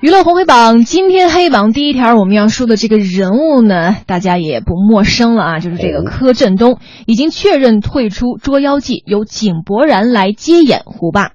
娱乐红黑榜今天黑榜第一条，我们要说的这个人物呢，大家也不陌生了啊，就是这个柯震东已经确认退出《捉妖记》，由井柏然来接演胡巴。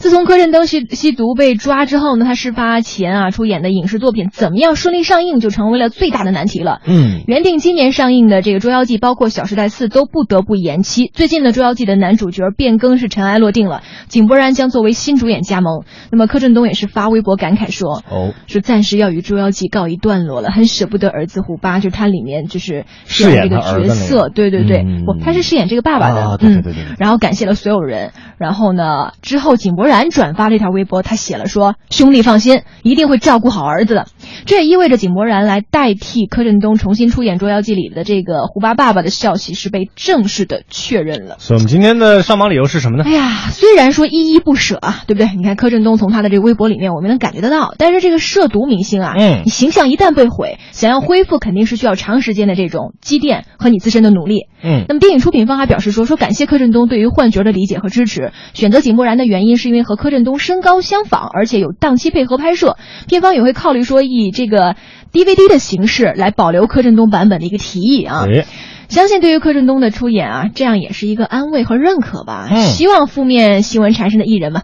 自从柯震东吸吸毒被抓之后呢，他事发前啊出演的影视作品怎么样顺利上映，就成为了最大的难题了。嗯，原定今年上映的这个《捉妖记》，包括《小时代四》都不得不延期。最近的《捉妖记》的男主角变更是尘埃落定了，井柏然将作为新主演加盟。那么柯震东也是发微博感慨说，哦，说暂时要与《捉妖记》告一段落了，很舍不得儿子胡巴，就是他里面就是饰饰演这个角色，个。对对对，嗯。不，他是饰演这个爸爸的，啊对对嗯对对对。然后感谢了所有人，然后呢，之后井柏然转发这条微博，他写了说：“兄弟放心，一定会照顾好儿子的。”这也意味着井柏然来代替柯震东重新出演《捉妖记》里的这个胡巴爸爸的消息是被正式的确认了。所以我们今天的上榜理由是什么呢哎？呀，虽然说依依不舍啊，对不对？你看柯震东从他的这个微博里面，我们能感觉得到。但是这个涉毒明星啊，嗯你形象一旦被毁，想要恢复肯定是需要长时间的这种积淀和你自身的努力。嗯那么电影出品方还表示说，说感谢柯震东对于幻觉的理解和支持，选择井柏然的原因是因为和柯震东身高相仿，而且有档期配合拍摄，片方也会考虑说以这个 DVD 的形式来保留柯震东版本的一个提议啊。哎，相信对于柯震东的出演啊，这样也是一个安慰和认可吧。嗯希望负面新闻缠身的艺人们，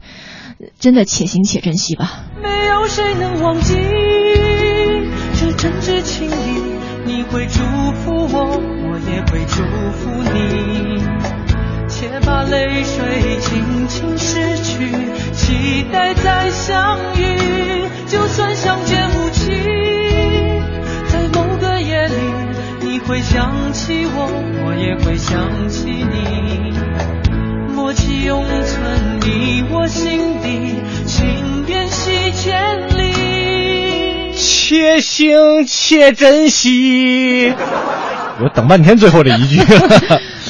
呃真的且行且珍惜吧。没有谁能忘记这真挚情谊，你会祝福我，我也会祝福你。且把泪水轻轻拭去，期待再相遇。就算相见无期，在某个夜里，你会想起我，我也会想起你。默契永存你我心底，情缘系千里。且行且珍惜。我等半天最后这一句。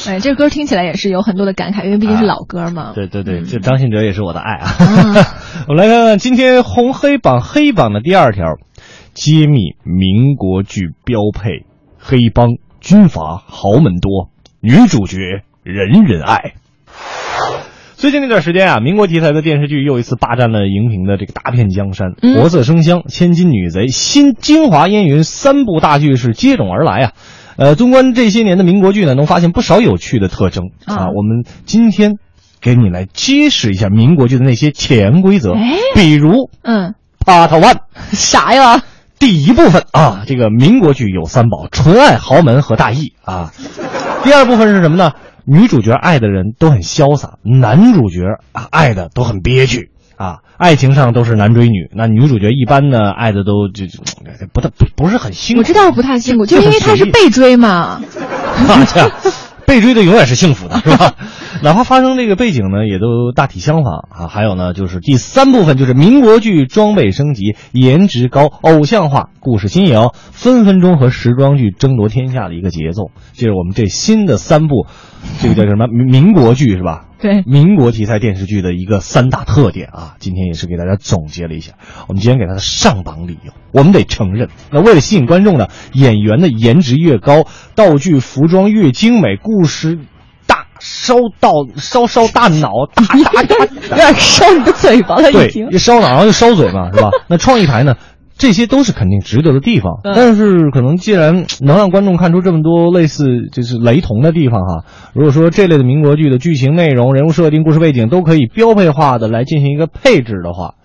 哎，这歌听起来也是有很多的感慨，因为毕竟是老歌嘛。对对对，这张信哲也是我的爱啊。啊 我们来看看今天红黑榜黑榜的第二条，揭秘民国剧标配：黑帮、军阀、豪门多，女主角人人爱。最近那段时间啊，民国题材的电视剧又一次霸占了荧屏的这个大片江山，嗯活色生香》《千金女贼》《新京华烟云》三部大剧是接踵而来啊。呃，纵观这些年的民国剧呢，能发现不少有趣的特征啊。啊我们今天给你来揭示一下民国剧的那些潜规则，哎比如嗯，Part One。啥呀？第一部分啊，这个民国剧有三宝：纯爱、豪门和大义啊。第二部分是什么呢？女主角爱的人都很潇洒，男主角啊爱的都很憋屈啊。爱情上都是男追女，那女主角一般呢爱的都就就不太不不是很辛苦。我知道不太辛苦，就就是因为他是被追嘛。啊，这样被追的永远是幸福的，是吧？哪怕发生这个背景呢，也都大体相仿啊。还有呢，就是第三部分，就是民国剧装备升级，颜值高，偶像化，故事新颖，分分钟和时装剧争夺天下的一个节奏。这是我们这新的三部，这个叫什么民民国剧是吧？对民国题材电视剧的一个三大特点啊，今天也是给大家总结了一下。我们今天给它的上榜理由，我们得承认，那为了吸引观众呢，演员的颜值越高，道具服装越精美，故事大烧到烧烧大脑，大大大有点烧你的嘴巴了，已对经，。一烧脑然后就烧嘴嘛，是吧？那创意台呢？这些都是肯定值得的地方，嗯但是可能既然能让观众看出这么多类似就是雷同的地方哈，如果说这类的民国剧的剧情内容、人物设定、故事背景都可以标配化的来进行一个配置的话，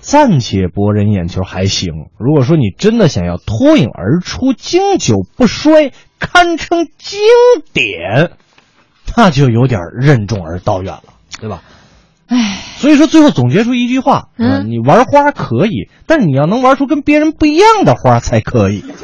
暂且博人眼球还行。如果说你真的想要脱颖而出、经久不衰、堪称经典，那就有点任重而道远了，对吧？唉，所以说，最后总结出一句话：啊，嗯你玩花可以，但你要能玩出跟别人不一样的花才可以。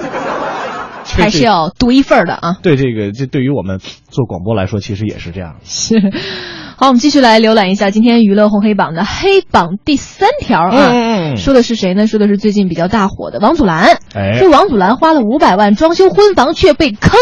还是要独一份的啊。对这个，这对于我们做广播来说，其实也是这样。是，好，我们继续来浏览一下今天娱乐红黑榜的黑榜第三条啊。说的是谁呢？说的是最近比较大火的王祖蓝。哎说王祖蓝花了五百万装修婚房却被坑，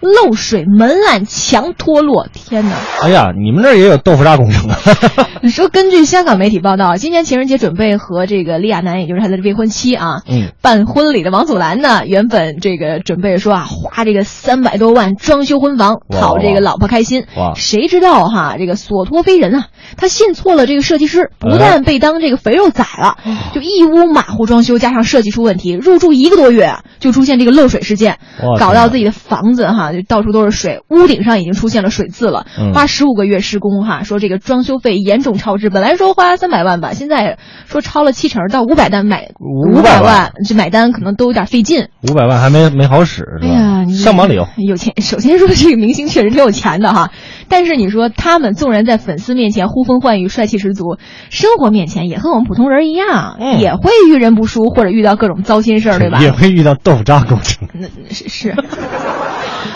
漏水，门栏墙脱落。天哪！哎呀，你们这儿也有豆腐渣工程啊？你说，根据香港媒体报道，今年情人节准备和这个李亚男，也就是他的未婚妻啊，嗯，办婚礼的王祖蓝呢，原本这个准备说啊，花这个三百多万装修婚房，讨这个老婆开心。哇谁知道哈，这个所托非人啊，他信错了这个设计师，不哎但被当这个肥肉宰了，就一屋马虎装修，加上设计出问题，入住一个多月啊，就出现这个漏水事件，搞到自己的房子哈，就到处都是水，屋顶上已经出现了水渍了，嗯花十五个月施工哈，说这个装修费严重超支，本来说花三百万吧，现在说超了七成，到五百单买500百万这买单可能都有点费劲。五百万还没没好使是吧？哎呀，你上榜理由。有钱。首先说这个明星确实挺有钱的哈，但是你说他们纵然在粉丝面前呼风唤雨、帅气十足，生活面前也和我们普通人一样，嗯也会遇人不淑或者遇到各种糟心事儿，对吧？也会遇到豆腐渣工程。那是是，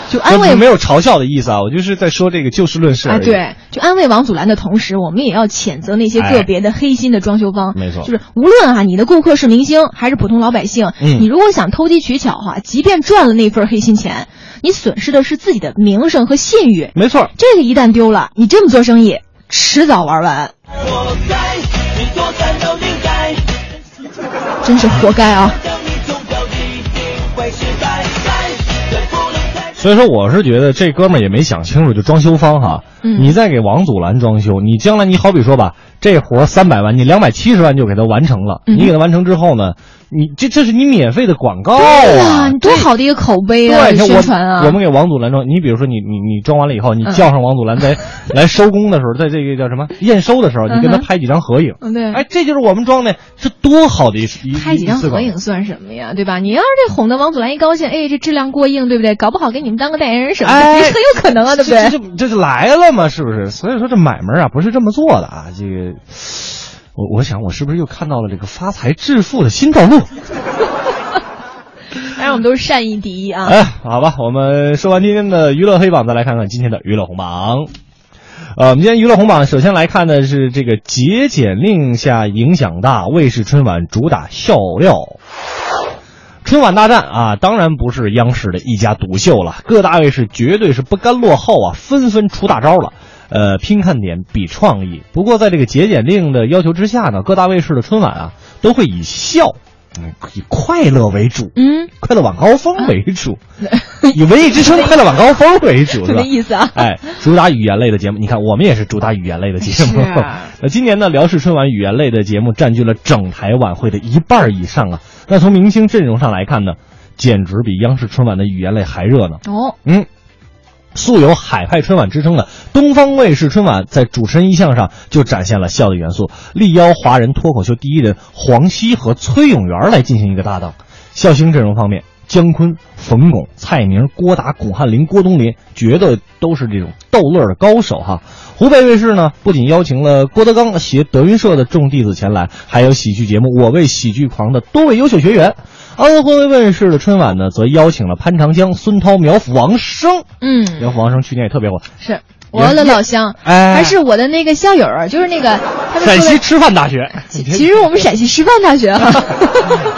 就安慰没有嘲笑的意思啊，我就是在说这个就事论事哎，对，就安慰王祖蓝的同时，我们也要谴责那些个别的黑心的装修方。哎没错就是无论啊，你的顾客是明星还是普通老百姓，嗯你如果想投机取巧哈、即便赚了那份黑心钱，你损失的是自己的名声和信誉。没错。这个一旦丢了，你这么做生意，迟早玩完，活该，你多残都应该，真是活该啊！所以说，我是觉得这哥们儿也没想清楚，就装修方哈，嗯。你再给王祖蓝装修，你将来你好比说吧，这活三百万，你两百七十万就给他完成了，嗯。你给他完成之后呢，你这这是你免费的广告啊，你多好的一个口碑啊，对，宣传啊！我我们给王祖蓝装，你比如说你你你装完了以后，你嗯。叫上王祖蓝在 来收工的时候，在这个叫什么验收的时候，你跟他拍几张合影，嗯对。哎，这就是我们装的，这多好的一一拍几张合影算什么呀，对吧？你要是这哄得王祖蓝一高兴，哎，这质量过硬，对不对？搞不好给你们当个代言人什么的，哎也是很有可能啊，对不对？这这这就来了嘛，是不是？所以说这买卖啊不是这么做的啊。这个，我我想我是不是又看到了这个发财致富的新道路？当然，我们都是善意第一啊。哎，好吧，我们说完今天的娱乐黑榜，再来看看今天的娱乐红榜。呃，我们今天娱乐红榜首先来看的是这个节俭令下影响大，卫视春晚主打笑料。春晚大战啊，当然不是央视的一家独秀了，各大卫视绝对是不甘落后啊，纷纷出大招了。呃，拼看点比创意。不过在这个节俭令的要求之下呢，各大卫视的春晚啊，都会以笑，嗯，以快乐为主。嗯，快乐晚高峰为主，以文艺之声快乐晚高峰为主，是什吧么？意思啊？哎，主打语言类的节目，你看我们也是主打语言类的节目。那今年呢，辽视春晚语言类的节目占据了整台晚会的一半以上啊。那从明星阵容上来看呢，简直比央视春晚的语言类还热闹。哦，嗯，素有海派春晚之称的东方卫视春晚，在主持人一项上就展现了笑的元素，力邀华人脱口秀第一人黄西和崔永元来进行一个搭档。笑星阵容方面，姜昆、冯巩、蔡明、郭达、巩汉林、郭冬临，绝对都是这种逗乐的高手哈。湖北卫视呢，不仅邀请了郭德纲携德云社的众弟子前来，还有喜剧节目《我为喜剧狂》的多位优秀学员。安徽卫视的春晚呢，则邀请了潘长江、孙涛、苗阜、王声。嗯，苗阜、王声去年也特别火。是我的老乡，哎。还是我的那个校友，就是那个。陕西师范大学，其 其实我们陕西师范大学 哈，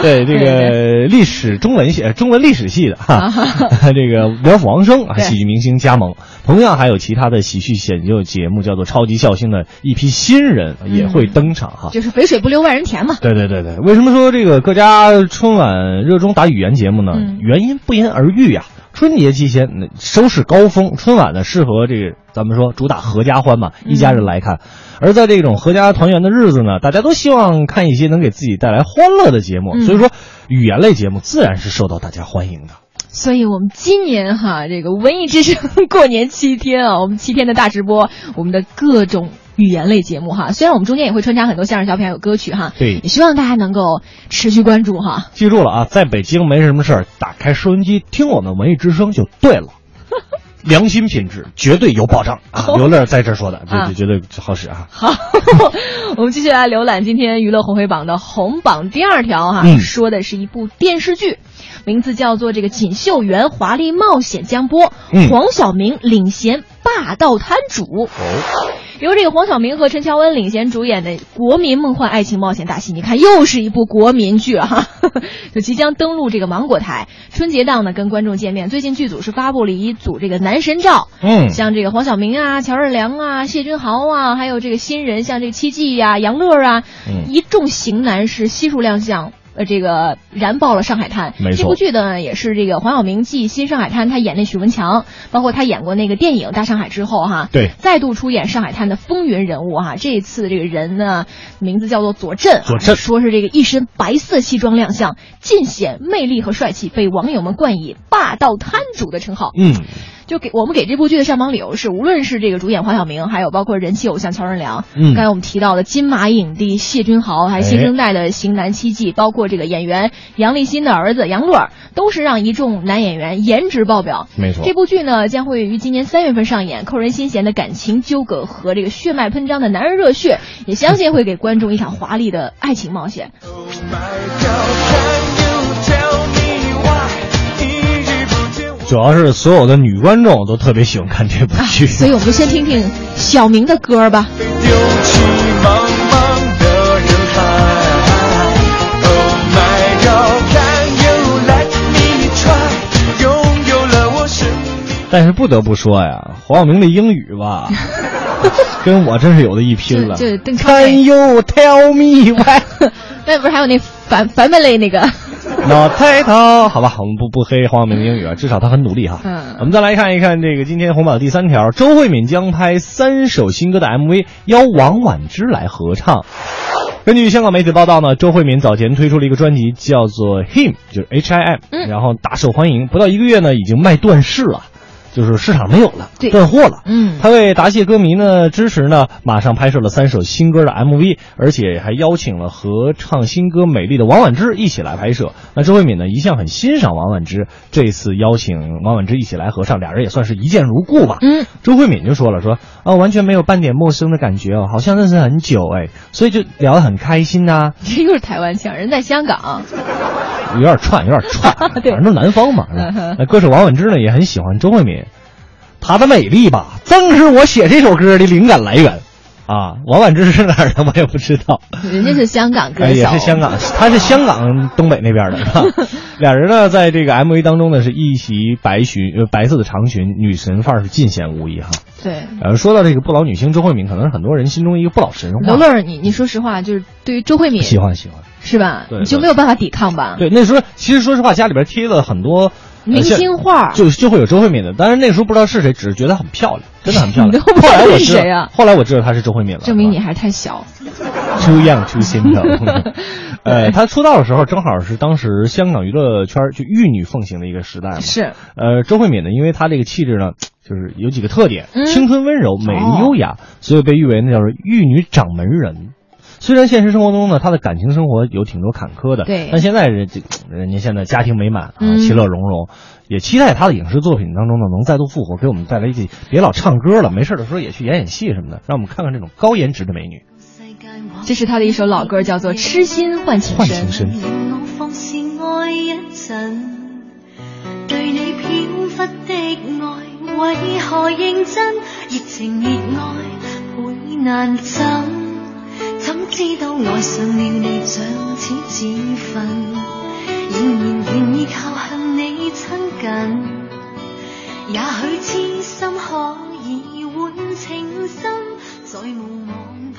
对这个历史中文系、呃中文历史系的哈，这个苗阜王声啊，喜剧明星加盟，同样还有其他的喜剧选秀节目，叫做《超级笑星》的一批新人也会登场哈。就是肥水不流外人田嘛。对对对对，为什么说这个各家春晚热衷打语言节目呢？嗯。原因不言而喻呀、春节期间那收视高峰，春晚呢适合这个咱们说主打合家欢嘛，一家人来看。而在这种合家团圆的日子呢，大家都希望看一些能给自己带来欢乐的节目，嗯所以说语言类节目自然是受到大家欢迎的。所以我们今年哈，这个文艺之声过年七天啊，我们七天的大直播，我们的各种语言类节目哈，虽然我们中间也会穿插很多相声小品还有歌曲哈，对也希望大家能够持续关注哈。记住了啊，在北京没什么事儿，打开收音机听我们文艺之声就对了。良心品质绝对有保障啊！刘乐在这儿说的，这啊这绝对好使啊！好，我们继续来浏览今天娱乐红黑榜的红榜第二条哈，嗯说的是一部电视剧，名字叫做这个《锦绣园华丽冒险》将播，嗯黄晓明领衔霸道摊主。哦，由这个黄晓明和陈乔恩领衔主演的国民梦幻爱情冒险大戏，你看又是一部国民剧了哈，就即将登陆这个芒果台，春节档呢跟观众见面。最近剧组是发布了一组这个男神照，嗯，像这个黄晓明啊、乔任梁啊、谢君豪啊，还有这个新人像这个戚继呀、杨乐啊，嗯一众型男是悉数亮相。呃，这个燃爆了上海滩。没错这部剧呢，也是这个黄晓明继《新上海滩》他演那许文强，包括他演过那个电影《大上海》之后哈，对再度出演上海滩的风云人物哈。这一次这个人呢，名字叫做左震，左震说是这个一身白色西装亮相，尽显魅力和帅气，被网友们冠以霸道摊主的称号。嗯，就给我们给这部剧的上榜理由是，无论是这个主演黄晓明，还有包括人气偶像乔任梁，嗯刚才我们提到的金马影帝谢君豪，还有新生代的型男戚继，包括这个演员杨立新的儿子杨乐，都是让一众男演员颜值爆表。没错这。部剧呢将会于今年三月份上演，扣人心弦的感情纠葛和这个血脉喷张的男人热血，也相信会给观众一场华丽的爱情冒险。主要是所有的女观众都特别喜欢看这部啊，剧，所以我们就先听听小明的歌吧。丢弃茫茫的人海。Oh my God, can you let me try？拥有了我生命。但是不得不说呀，黄晓明的英语吧，跟我真是有的一拼了。Can you tell me why 那不是还有那反反本类那个？not title？好吧，我们不不黑黄晓明的英语啊，至少他很努力哈。嗯我们再来看一看这个今天红榜第三条，周慧敏将拍三首新歌的 MV，邀王婉之来合唱。根据香港媒体报道呢，周慧敏早前推出了一个专辑，叫做《Him》，就是 H I M，、嗯然后大受欢迎，不到一个月呢，已经卖断市了，就是市场没有了，对断货了。嗯他为答谢歌迷呢支持呢，马上拍摄了三首新歌的 MV，而且还邀请了合唱新歌《美丽的》王婉之一起来拍摄。那周慧敏呢一向很欣赏王婉之，这次邀请王婉之一起来合唱，俩人也算是一见如故吧。嗯，周慧敏就说了说啊，完全没有半点陌生的感觉哦，好像认识很久哎，所以就聊得很开心呐、这 又是台湾腔，人在香港。有点串，有点 串，反正都南方嘛。那歌手王菀之呢也很喜欢周慧敏，她的美丽吧，正是我写这首歌的灵感来源。啊，王婉之是哪儿的我也不知道，人家是香港歌哎，手，也是香港，他是香港东北那边的，是吧？俩人呢，在这个 MV 当中呢，是一袭白裙，呃，白色的长裙，女神范儿是尽显无疑哈。对。呃，说到这个不老女星周慧敏，可能是很多人心中一个不老神话。刘乐儿，你你说实话，就是对于周慧敏喜欢喜欢。是吧？对你就没有办法抵抗吧？对，那时候其实说实话，家里边贴了很多呃明星画就就会有周慧敏的。当然那时候不知道是谁，只是觉得很漂亮，真的很漂亮。后来我知道是谁啊后来我知道她是周慧敏了，证明你还是太小。too young too simple。呃，她出道的时候正好是当时香港娱乐圈就玉女奉行的一个时代嘛。是，呃，周慧敏呢，因为她这个气质呢，就是有几个特点：嗯青春温柔、美丽哦优雅，所以被誉为那叫做玉女掌门人。虽然现实生活中呢，他的感情生活有挺多坎坷的，对但现在人这 人家现在家庭美满啊，嗯其乐融融，也期待他的影视作品当中呢能再度复活，给我们带来一些别老唱歌了，没事的时候也去演演戏什么的，让我们看看这种高颜值的美女。这是他的一首老歌，叫做《痴心换情换深情》。深，令我放肆愛一陣，對你的爱，为何认真？热情热爱倍難枕，怎知道爱上了你像似自焚，仍然愿意靠向你亲近，也许痴心可以换情深，再无望。